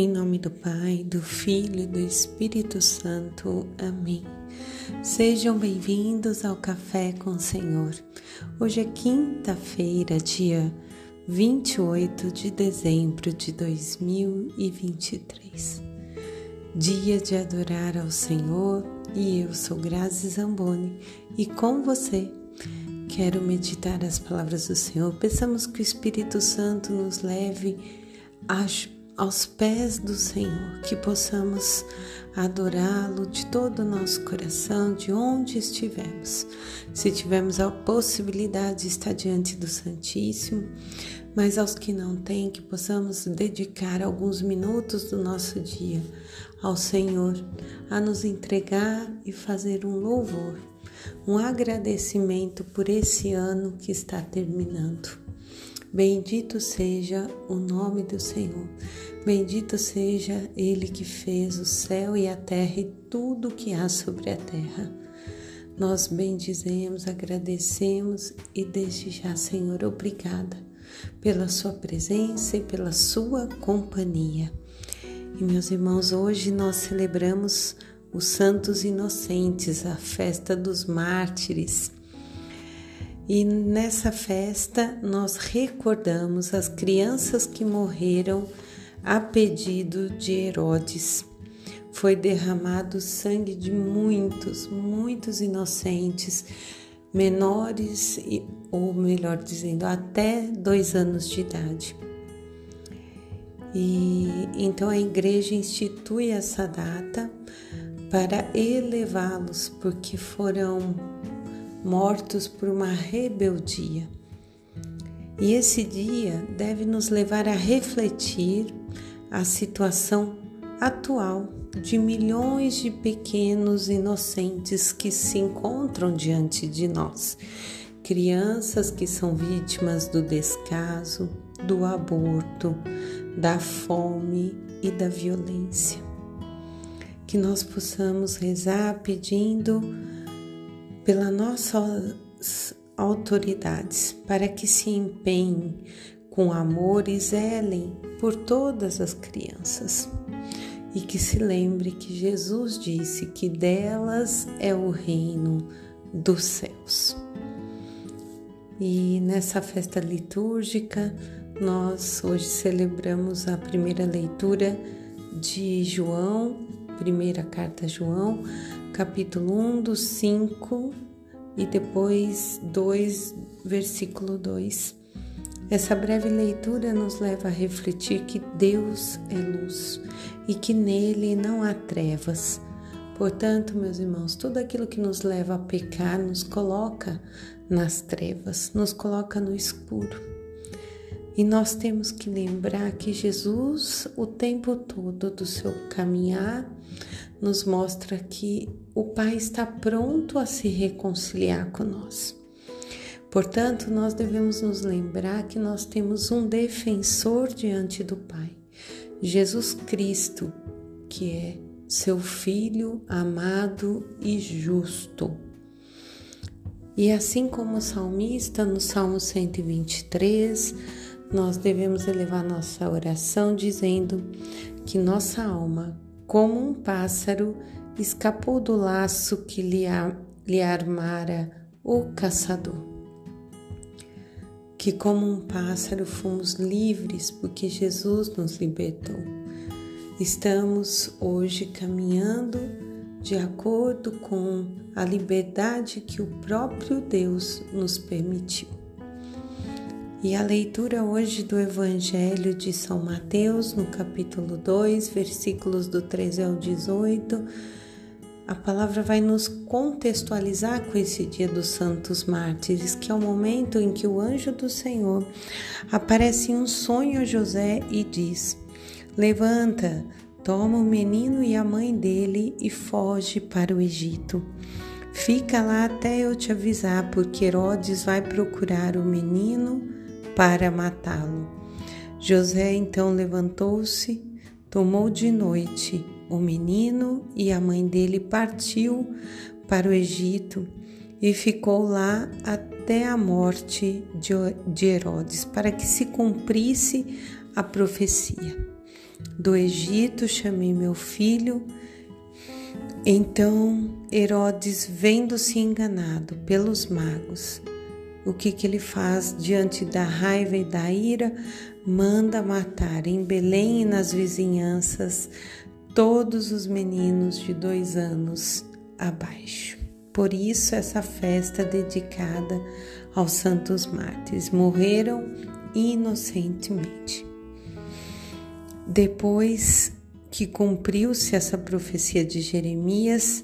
Em nome do Pai, do Filho e do Espírito Santo. Amém. Sejam bem-vindos ao Café com o Senhor. Hoje é quinta-feira, dia 28 de dezembro de 2023. Dia de adorar ao Senhor e eu sou Grazi Zamboni e com você quero meditar as palavras do Senhor. Pensamos que o Espírito Santo nos leve a aos pés do Senhor, que possamos adorá-lo de todo o nosso coração, de onde estivermos. Se tivermos a possibilidade de estar diante do Santíssimo, mas aos que não têm, que possamos dedicar alguns minutos do nosso dia ao Senhor, a nos entregar e fazer um louvor, um agradecimento por esse ano que está terminando. Bendito seja o nome do Senhor. Bendito seja Ele que fez o céu e a terra e tudo o que há sobre a terra. Nós bendizemos, agradecemos e desde já, Senhor, obrigada pela Sua presença e pela Sua companhia. E meus irmãos, hoje nós celebramos os Santos Inocentes, a festa dos mártires. E nessa festa nós recordamos as crianças que morreram a pedido de Herodes. Foi derramado sangue de muitos, muitos inocentes, menores, ou melhor dizendo, até dois anos de idade. E então a igreja institui essa data para elevá-los, porque foram mortos por uma rebeldia. E esse dia deve nos levar a refletir a situação atual de milhões de pequenos inocentes que se encontram diante de nós. Crianças que são vítimas do descaso, do aborto, da fome e da violência. Que nós possamos rezar pedindo pelas nossas autoridades para que se empenhem com amor e zelem por todas as crianças. E que se lembre que Jesus disse que delas é o reino dos céus. E nessa festa litúrgica, nós hoje celebramos a primeira leitura de João, primeira carta a João, capítulo 1 do 5 e depois 2, versículo 2. Essa breve leitura nos leva a refletir que Deus é luz e que nele não há trevas. Portanto, meus irmãos, tudo aquilo que nos leva a pecar nos coloca nas trevas, nos coloca no escuro. E nós temos que lembrar que Jesus, o tempo todo do seu caminhar, nos mostra que o Pai está pronto a se reconciliar com nós. Portanto, nós devemos nos lembrar que nós temos um defensor diante do Pai, Jesus Cristo, que é seu Filho amado e justo. E assim como o salmista, no Salmo 123, nós devemos elevar nossa oração dizendo que nossa alma como um pássaro, escapou do laço que lhe, lhe armara o caçador. Que, como um pássaro, fomos livres porque Jesus nos libertou. Estamos hoje caminhando de acordo com a liberdade que o próprio Deus nos permitiu. E a leitura hoje do Evangelho de São Mateus, no capítulo 2, versículos do 13 ao 18, a palavra vai nos contextualizar com esse dia dos Santos Mártires, que é o momento em que o anjo do Senhor aparece em um sonho a José e diz: Levanta, toma o menino e a mãe dele e foge para o Egito. Fica lá até eu te avisar, porque Herodes vai procurar o menino para matá-lo. José então levantou-se, tomou de noite o menino e a mãe dele partiu para o Egito e ficou lá até a morte de Herodes, para que se cumprisse a profecia. do Egito, chamei meu filho. Então Herodes, vendo-se enganado pelos magos, o que, que ele faz diante da raiva e da ira? Manda matar em Belém e nas vizinhanças todos os meninos de dois anos abaixo. Por isso, essa festa dedicada aos santos mártires morreram inocentemente. Depois que cumpriu-se essa profecia de Jeremias,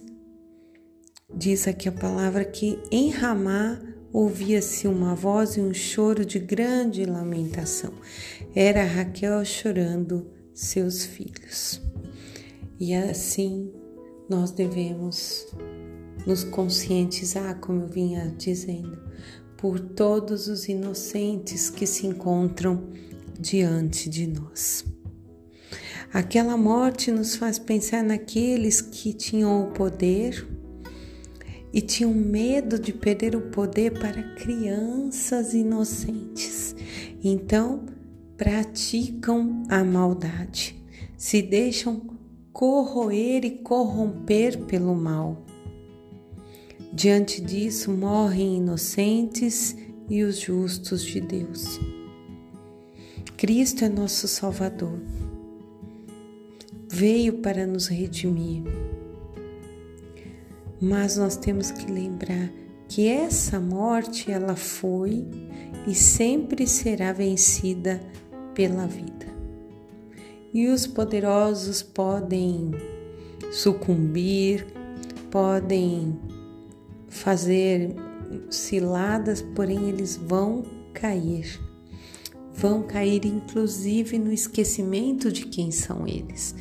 diz aqui a palavra que em Ramá ouvia-se uma voz e um choro de grande lamentação. Era Raquel chorando seus filhos. E assim nós devemos nos conscientizar, como eu vinha dizendo, por todos os inocentes que se encontram diante de nós. Aquela morte nos faz pensar naqueles que tinham o poder e tinham medo de perder o poder para crianças inocentes. Então, praticam a maldade, se deixam corroer e corromper pelo mal. Diante disso, morrem inocentes e os justos de Deus. Cristo é nosso Salvador. Veio para nos redimir mas nós temos que lembrar que essa morte ela foi e sempre será vencida pela vida. E os poderosos podem sucumbir, podem fazer ciladas, porém eles vão cair. Vão cair inclusive no esquecimento de quem são eles.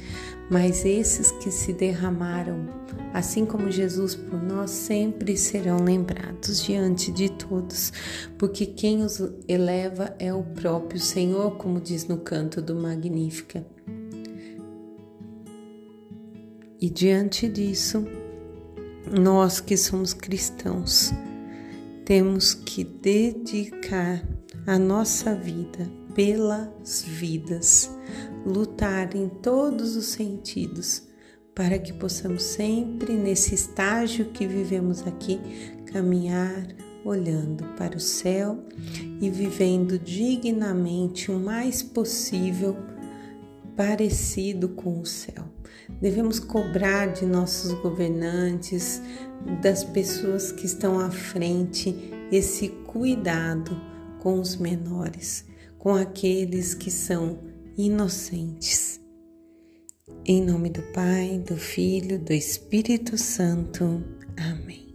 Mas esses que se derramaram assim como Jesus por nós, sempre serão lembrados diante de todos, porque quem os eleva é o próprio Senhor, como diz no canto do Magnífica. E diante disso, nós que somos cristãos, temos que dedicar a nossa vida pelas vidas, lutar em todos os sentidos para que possamos sempre, nesse estágio que vivemos aqui, caminhar olhando para o céu e vivendo dignamente o mais possível parecido com o céu. Devemos cobrar de nossos governantes, das pessoas que estão à frente, esse cuidado com os menores, com aqueles que são inocentes. Em nome do Pai, do Filho, do Espírito Santo. Amém.